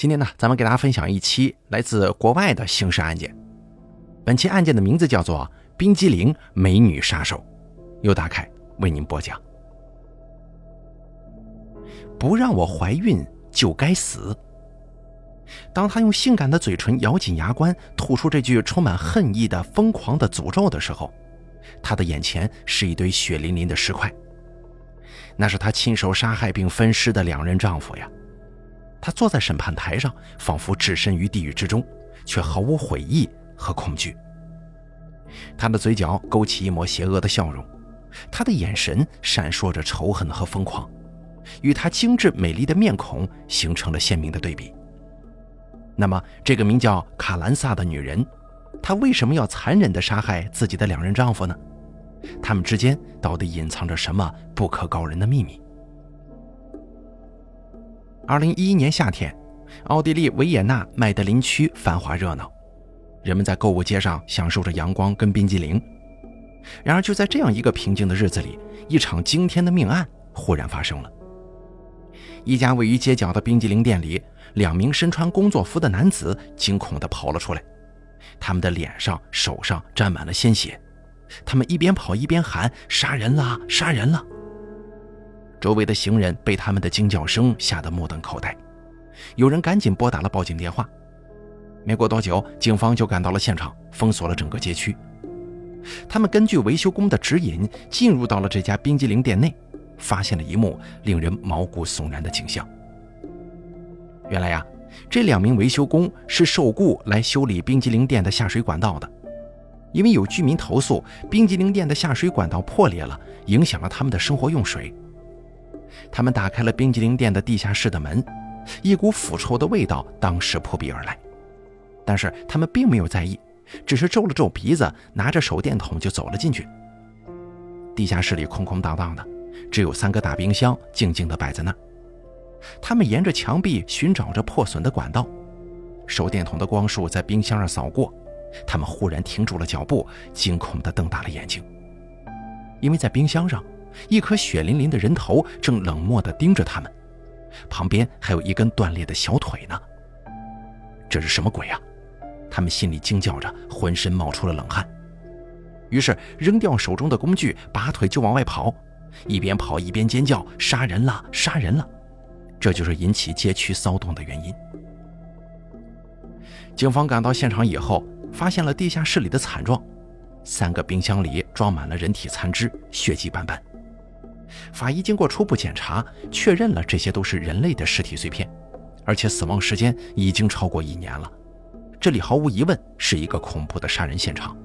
今天呢，咱们给大家分享一期来自国外的刑事案件。本期案件的名字叫做《冰激凌美女杀手》，由大凯为您播讲。不让我怀孕就该死。当他用性感的嘴唇咬紧牙关，吐出这句充满恨意的疯狂的诅咒的时候，他的眼前是一堆血淋淋的尸块。那是他亲手杀害并分尸的两任丈夫呀。他坐在审判台上，仿佛置身于地狱之中，却毫无悔意和恐惧。他的嘴角勾起一抹邪恶的笑容，他的眼神闪烁着仇恨和疯狂，与他精致美丽的面孔形成了鲜明的对比。那么，这个名叫卡兰萨的女人，她为什么要残忍地杀害自己的两任丈夫呢？他们之间到底隐藏着什么不可告人的秘密？二零一一年夏天，奥地利维也纳麦德林区繁华热闹，人们在购物街上享受着阳光跟冰激凌。然而，就在这样一个平静的日子里，一场惊天的命案忽然发生了。一家位于街角的冰激凌店里，两名身穿工作服的男子惊恐地跑了出来，他们的脸上、手上沾满了鲜血，他们一边跑一边喊：“杀人了！杀人了！”周围的行人被他们的惊叫声吓得目瞪口呆，有人赶紧拨打了报警电话。没过多久，警方就赶到了现场，封锁了整个街区。他们根据维修工的指引，进入到了这家冰激凌店内，发现了一幕令人毛骨悚然的景象。原来呀，这两名维修工是受雇来修理冰激凌店的下水管道的，因为有居民投诉冰激凌店的下水管道破裂了，影响了他们的生活用水。他们打开了冰激凌店的地下室的门，一股腐臭的味道当时扑鼻而来。但是他们并没有在意，只是皱了皱鼻子，拿着手电筒就走了进去。地下室里空空荡荡的，只有三个大冰箱静静地摆在那儿。他们沿着墙壁寻找着破损的管道，手电筒的光束在冰箱上扫过，他们忽然停住了脚步，惊恐地瞪大了眼睛，因为在冰箱上。一颗血淋淋的人头正冷漠地盯着他们，旁边还有一根断裂的小腿呢。这是什么鬼啊？他们心里惊叫着，浑身冒出了冷汗。于是扔掉手中的工具，拔腿就往外跑，一边跑一边尖叫：“杀人了！杀人了！”这就是引起街区骚动的原因。警方赶到现场以后，发现了地下室里的惨状：三个冰箱里装满了人体残肢，血迹斑斑。法医经过初步检查，确认了这些都是人类的尸体碎片，而且死亡时间已经超过一年了。这里毫无疑问是一个恐怖的杀人现场。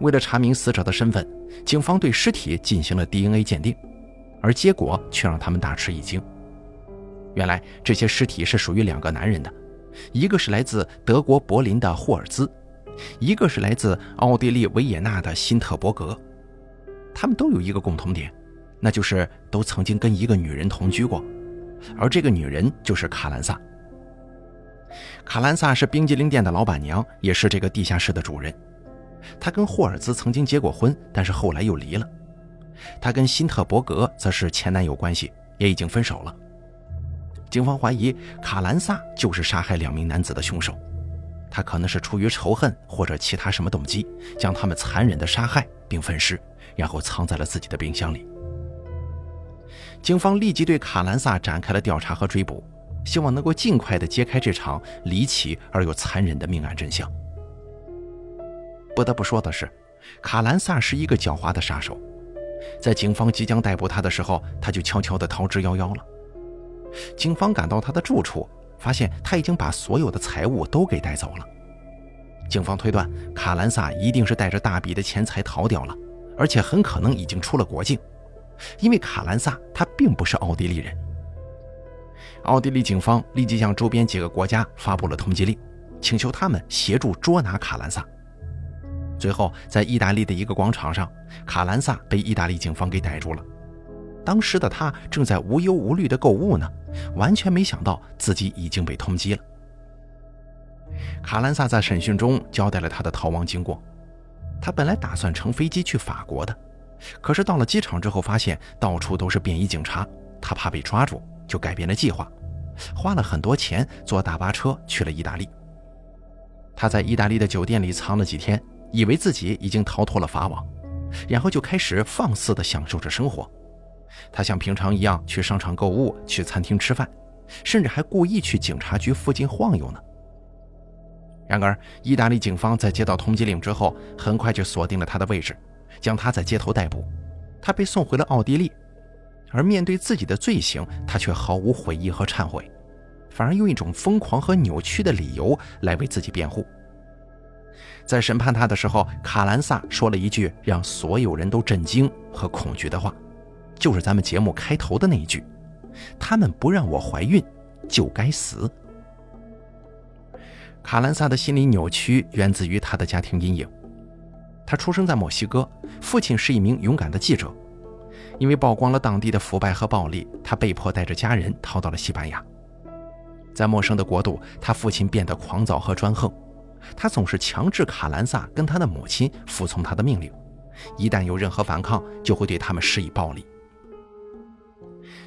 为了查明死者的身份，警方对尸体进行了 DNA 鉴定，而结果却让他们大吃一惊。原来这些尸体是属于两个男人的，一个是来自德国柏林的霍尔兹，一个是来自奥地利维也纳的辛特伯格。他们都有一个共同点，那就是都曾经跟一个女人同居过，而这个女人就是卡兰萨。卡兰萨是冰激凌店的老板娘，也是这个地下室的主人。她跟霍尔兹曾经结过婚，但是后来又离了。她跟辛特伯格则是前男友关系，也已经分手了。警方怀疑卡兰萨就是杀害两名男子的凶手，他可能是出于仇恨或者其他什么动机，将他们残忍的杀害并分尸。然后藏在了自己的冰箱里。警方立即对卡兰萨展开了调查和追捕，希望能够尽快的揭开这场离奇而又残忍的命案真相。不得不说的是，卡兰萨是一个狡猾的杀手，在警方即将逮捕他的时候，他就悄悄地逃之夭夭了。警方赶到他的住处，发现他已经把所有的财物都给带走了。警方推断，卡兰萨一定是带着大笔的钱财逃掉了。而且很可能已经出了国境，因为卡兰萨他并不是奥地利人。奥地利警方立即向周边几个国家发布了通缉令，请求他们协助捉拿卡兰萨。最后，在意大利的一个广场上，卡兰萨被意大利警方给逮住了。当时的他正在无忧无虑地购物呢，完全没想到自己已经被通缉了。卡兰萨在审讯中交代了他的逃亡经过。他本来打算乘飞机去法国的，可是到了机场之后，发现到处都是便衣警察，他怕被抓住，就改变了计划，花了很多钱坐大巴车去了意大利。他在意大利的酒店里藏了几天，以为自己已经逃脱了法网，然后就开始放肆地享受着生活。他像平常一样去商场购物，去餐厅吃饭，甚至还故意去警察局附近晃悠呢。然而，意大利警方在接到通缉令之后，很快就锁定了他的位置，将他在街头逮捕。他被送回了奥地利，而面对自己的罪行，他却毫无悔意和忏悔，反而用一种疯狂和扭曲的理由来为自己辩护。在审判他的时候，卡兰萨说了一句让所有人都震惊和恐惧的话，就是咱们节目开头的那一句：“他们不让我怀孕，就该死。”卡兰萨的心理扭曲源自于他的家庭阴影。他出生在墨西哥，父亲是一名勇敢的记者。因为曝光了当地的腐败和暴力，他被迫带着家人逃到了西班牙。在陌生的国度，他父亲变得狂躁和专横，他总是强制卡兰萨跟他的母亲服从他的命令，一旦有任何反抗，就会对他们施以暴力。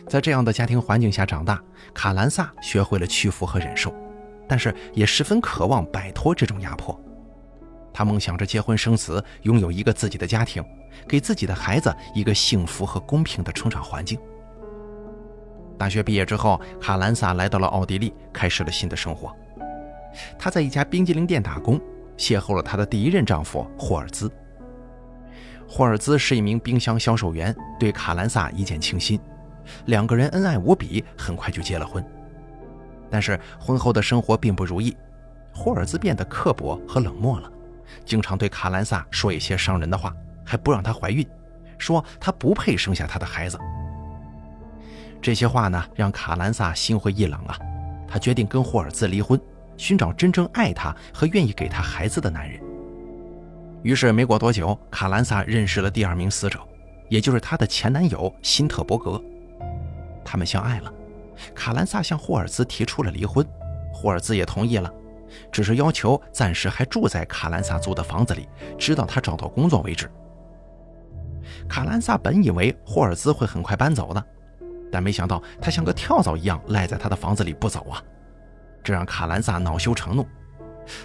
在这样的家庭环境下长大，卡兰萨学会了屈服和忍受。但是也十分渴望摆脱这种压迫，他梦想着结婚生子，拥有一个自己的家庭，给自己的孩子一个幸福和公平的成长环境。大学毕业之后，卡兰萨来到了奥地利，开始了新的生活。她在一家冰激凌店打工，邂逅了她的第一任丈夫霍尔兹。霍尔兹是一名冰箱销售员，对卡兰萨一见倾心，两个人恩爱无比，很快就结了婚。但是婚后的生活并不如意，霍尔兹变得刻薄和冷漠了，经常对卡兰萨说一些伤人的话，还不让她怀孕，说她不配生下他的孩子。这些话呢，让卡兰萨心灰意冷啊，她决定跟霍尔兹离婚，寻找真正爱她和愿意给她孩子的男人。于是没过多久，卡兰萨认识了第二名死者，也就是她的前男友辛特伯格，他们相爱了。卡兰萨向霍尔兹提出了离婚，霍尔兹也同意了，只是要求暂时还住在卡兰萨租的房子里，直到他找到工作为止。卡兰萨本以为霍尔兹会很快搬走的，但没想到他像个跳蚤一样赖在他的房子里不走啊！这让卡兰萨恼羞成怒，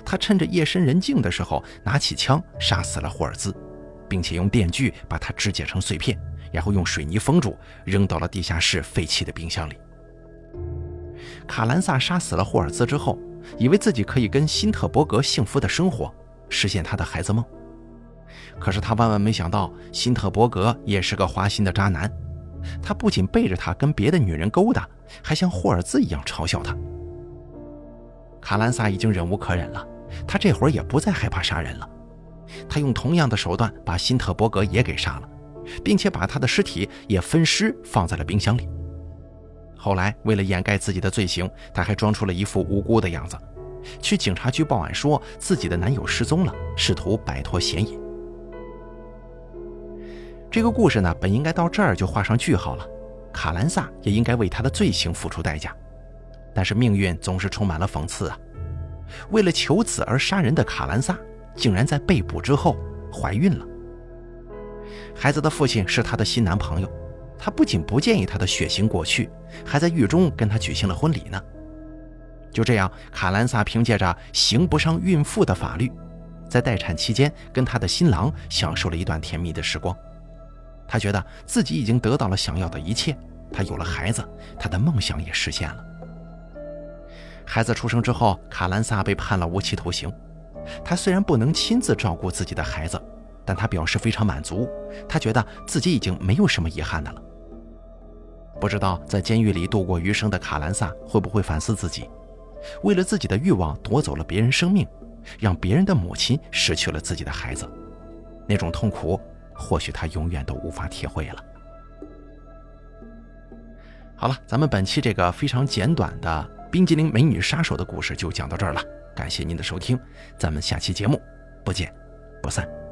他趁着夜深人静的时候拿起枪杀死了霍尔兹，并且用电锯把他肢解成碎片，然后用水泥封住，扔到了地下室废弃的冰箱里。卡兰萨杀死了霍尔兹之后，以为自己可以跟辛特伯格幸福的生活，实现他的孩子梦。可是他万万没想到，辛特伯格也是个花心的渣男。他不仅背着他跟别的女人勾搭，还像霍尔兹一样嘲笑他。卡兰萨已经忍无可忍了，他这会儿也不再害怕杀人了。他用同样的手段把辛特伯格也给杀了，并且把他的尸体也分尸放在了冰箱里。后来，为了掩盖自己的罪行，她还装出了一副无辜的样子，去警察局报案，说自己的男友失踪了，试图摆脱嫌疑。这个故事呢，本应该到这儿就画上句号了，卡兰萨也应该为他的罪行付出代价。但是命运总是充满了讽刺啊！为了求子而杀人的卡兰萨，竟然在被捕之后怀孕了。孩子的父亲是她的新男朋友。他不仅不介意他的血腥过去，还在狱中跟他举行了婚礼呢。就这样，卡兰萨凭借着刑不上孕妇的法律，在待产期间跟他的新郎享受了一段甜蜜的时光。他觉得自己已经得到了想要的一切，他有了孩子，他的梦想也实现了。孩子出生之后，卡兰萨被判了无期徒刑。他虽然不能亲自照顾自己的孩子，但他表示非常满足，他觉得自己已经没有什么遗憾的了。不知道在监狱里度过余生的卡兰萨会不会反思自己，为了自己的欲望夺走了别人生命，让别人的母亲失去了自己的孩子，那种痛苦，或许他永远都无法体会了。好了，咱们本期这个非常简短的冰激凌美女杀手的故事就讲到这儿了，感谢您的收听，咱们下期节目不见不散。